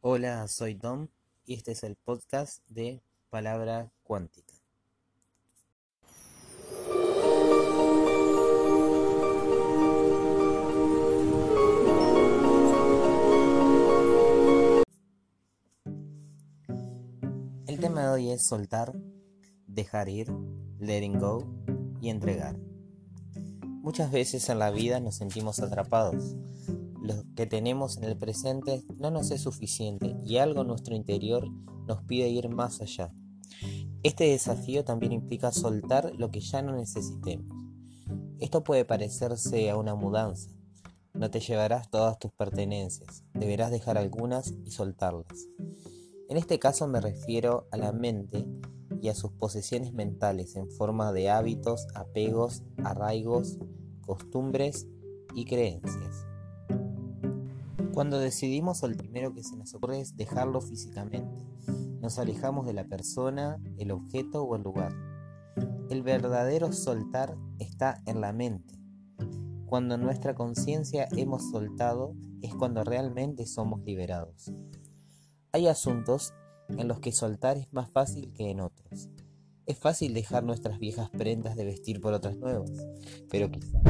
Hola, soy Tom y este es el podcast de Palabra Cuántica. El tema de hoy es soltar, dejar ir, letting go y entregar. Muchas veces en la vida nos sentimos atrapados. Lo que tenemos en el presente no nos es suficiente y algo en nuestro interior nos pide ir más allá. Este desafío también implica soltar lo que ya no necesitemos. Esto puede parecerse a una mudanza. No te llevarás todas tus pertenencias, deberás dejar algunas y soltarlas. En este caso me refiero a la mente y a sus posesiones mentales en forma de hábitos, apegos, arraigos, costumbres y creencias. Cuando decidimos, el primero que se nos ocurre es dejarlo físicamente. Nos alejamos de la persona, el objeto o el lugar. El verdadero soltar está en la mente. Cuando nuestra conciencia hemos soltado es cuando realmente somos liberados. Hay asuntos en los que soltar es más fácil que en otros. Es fácil dejar nuestras viejas prendas de vestir por otras nuevas, pero quizás...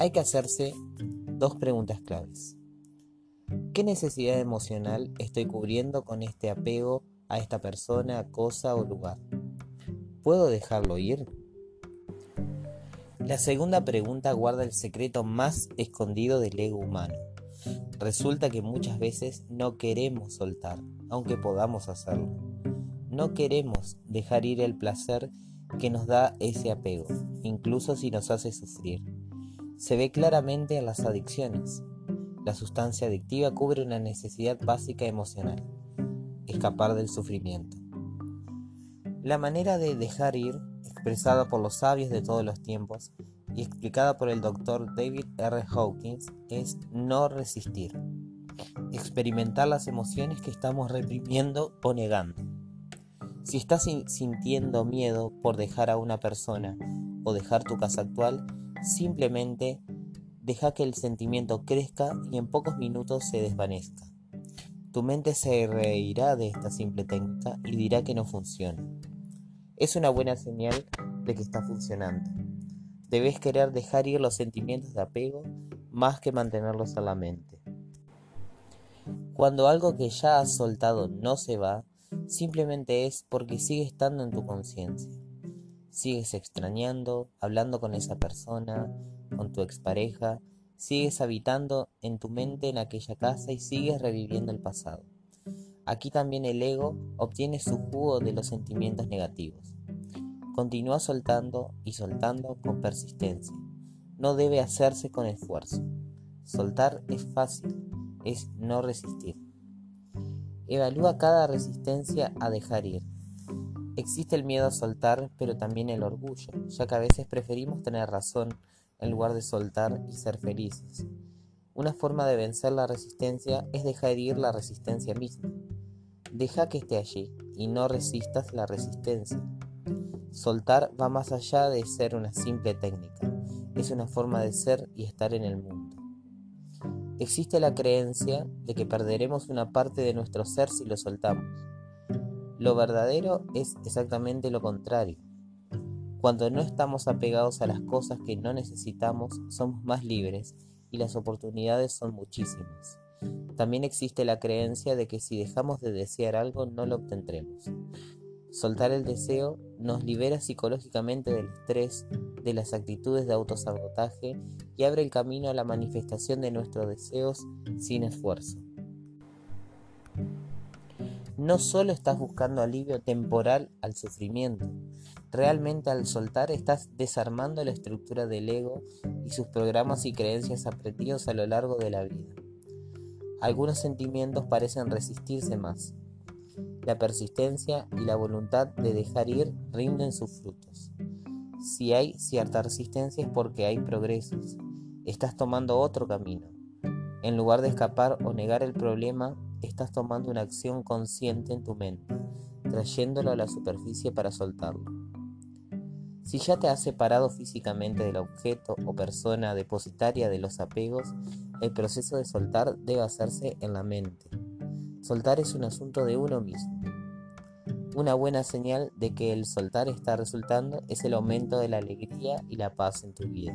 Hay que hacerse dos preguntas claves. ¿Qué necesidad emocional estoy cubriendo con este apego a esta persona, cosa o lugar? ¿Puedo dejarlo ir? La segunda pregunta guarda el secreto más escondido del ego humano. Resulta que muchas veces no queremos soltar, aunque podamos hacerlo. No queremos dejar ir el placer que nos da ese apego, incluso si nos hace sufrir. Se ve claramente en las adicciones. La sustancia adictiva cubre una necesidad básica emocional, escapar del sufrimiento. La manera de dejar ir expresada por los sabios de todos los tiempos y explicada por el doctor David R. Hawkins, es no resistir. Experimentar las emociones que estamos reprimiendo o negando. Si estás sintiendo miedo por dejar a una persona o dejar tu casa actual, simplemente deja que el sentimiento crezca y en pocos minutos se desvanezca. Tu mente se reirá de esta simple técnica y dirá que no funciona es una buena señal de que está funcionando. Debes querer dejar ir los sentimientos de apego más que mantenerlos a la mente. Cuando algo que ya has soltado no se va, simplemente es porque sigue estando en tu conciencia. Sigues extrañando, hablando con esa persona, con tu expareja, sigues habitando en tu mente en aquella casa y sigues reviviendo el pasado. Aquí también el ego obtiene su jugo de los sentimientos negativos. Continúa soltando y soltando con persistencia. No debe hacerse con esfuerzo. Soltar es fácil, es no resistir. Evalúa cada resistencia a dejar ir. Existe el miedo a soltar, pero también el orgullo, ya que a veces preferimos tener razón en lugar de soltar y ser felices. Una forma de vencer la resistencia es dejar ir la resistencia misma. Deja que esté allí y no resistas la resistencia. Soltar va más allá de ser una simple técnica, es una forma de ser y estar en el mundo. Existe la creencia de que perderemos una parte de nuestro ser si lo soltamos. Lo verdadero es exactamente lo contrario. Cuando no estamos apegados a las cosas que no necesitamos, somos más libres y las oportunidades son muchísimas. También existe la creencia de que si dejamos de desear algo no lo obtendremos. Soltar el deseo nos libera psicológicamente del estrés, de las actitudes de autosabotaje y abre el camino a la manifestación de nuestros deseos sin esfuerzo. No solo estás buscando alivio temporal al sufrimiento, realmente al soltar estás desarmando la estructura del ego y sus programas y creencias aprendidos a lo largo de la vida algunos sentimientos parecen resistirse más. La persistencia y la voluntad de dejar ir rinden sus frutos. Si hay cierta resistencia es porque hay progresos. Estás tomando otro camino. En lugar de escapar o negar el problema, estás tomando una acción consciente en tu mente, trayéndolo a la superficie para soltarlo. Si ya te has separado físicamente del objeto o persona depositaria de los apegos, el proceso de soltar debe hacerse en la mente. Soltar es un asunto de uno mismo. Una buena señal de que el soltar está resultando es el aumento de la alegría y la paz en tu vida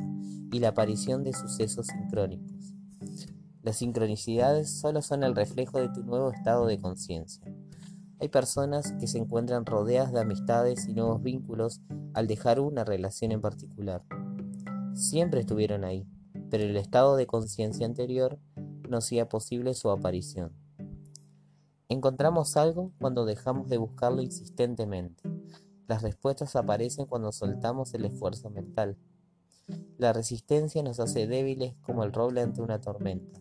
y la aparición de sucesos sincrónicos. Las sincronicidades solo son el reflejo de tu nuevo estado de conciencia. Hay personas que se encuentran rodeadas de amistades y nuevos vínculos al dejar una relación en particular. Siempre estuvieron ahí, pero el estado de conciencia anterior no hacía posible su aparición. Encontramos algo cuando dejamos de buscarlo insistentemente. Las respuestas aparecen cuando soltamos el esfuerzo mental. La resistencia nos hace débiles como el roble ante una tormenta,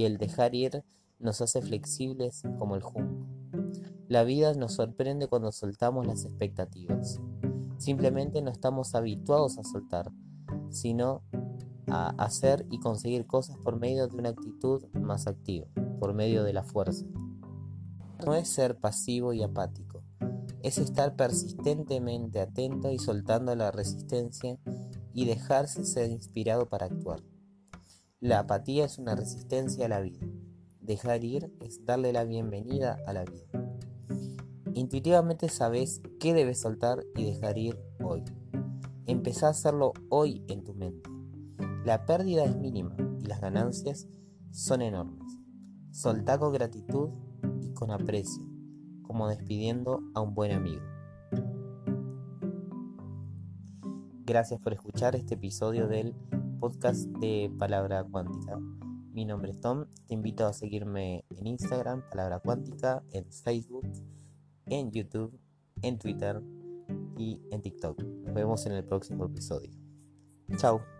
y el dejar ir nos hace flexibles como el junco. La vida nos sorprende cuando soltamos las expectativas. Simplemente no estamos habituados a soltar, sino a hacer y conseguir cosas por medio de una actitud más activa, por medio de la fuerza. No es ser pasivo y apático, es estar persistentemente atento y soltando la resistencia y dejarse ser inspirado para actuar. La apatía es una resistencia a la vida. Dejar ir es darle la bienvenida a la vida. Intuitivamente sabes qué debes soltar y dejar ir hoy. Empezá a hacerlo hoy en tu mente. La pérdida es mínima y las ganancias son enormes. Soltá con gratitud y con aprecio, como despidiendo a un buen amigo. Gracias por escuchar este episodio del podcast de Palabra Cuántica. Mi nombre es Tom, te invito a seguirme en Instagram, Palabra Cuántica, en Facebook, en YouTube, en Twitter y en TikTok. Nos vemos en el próximo episodio. Chao.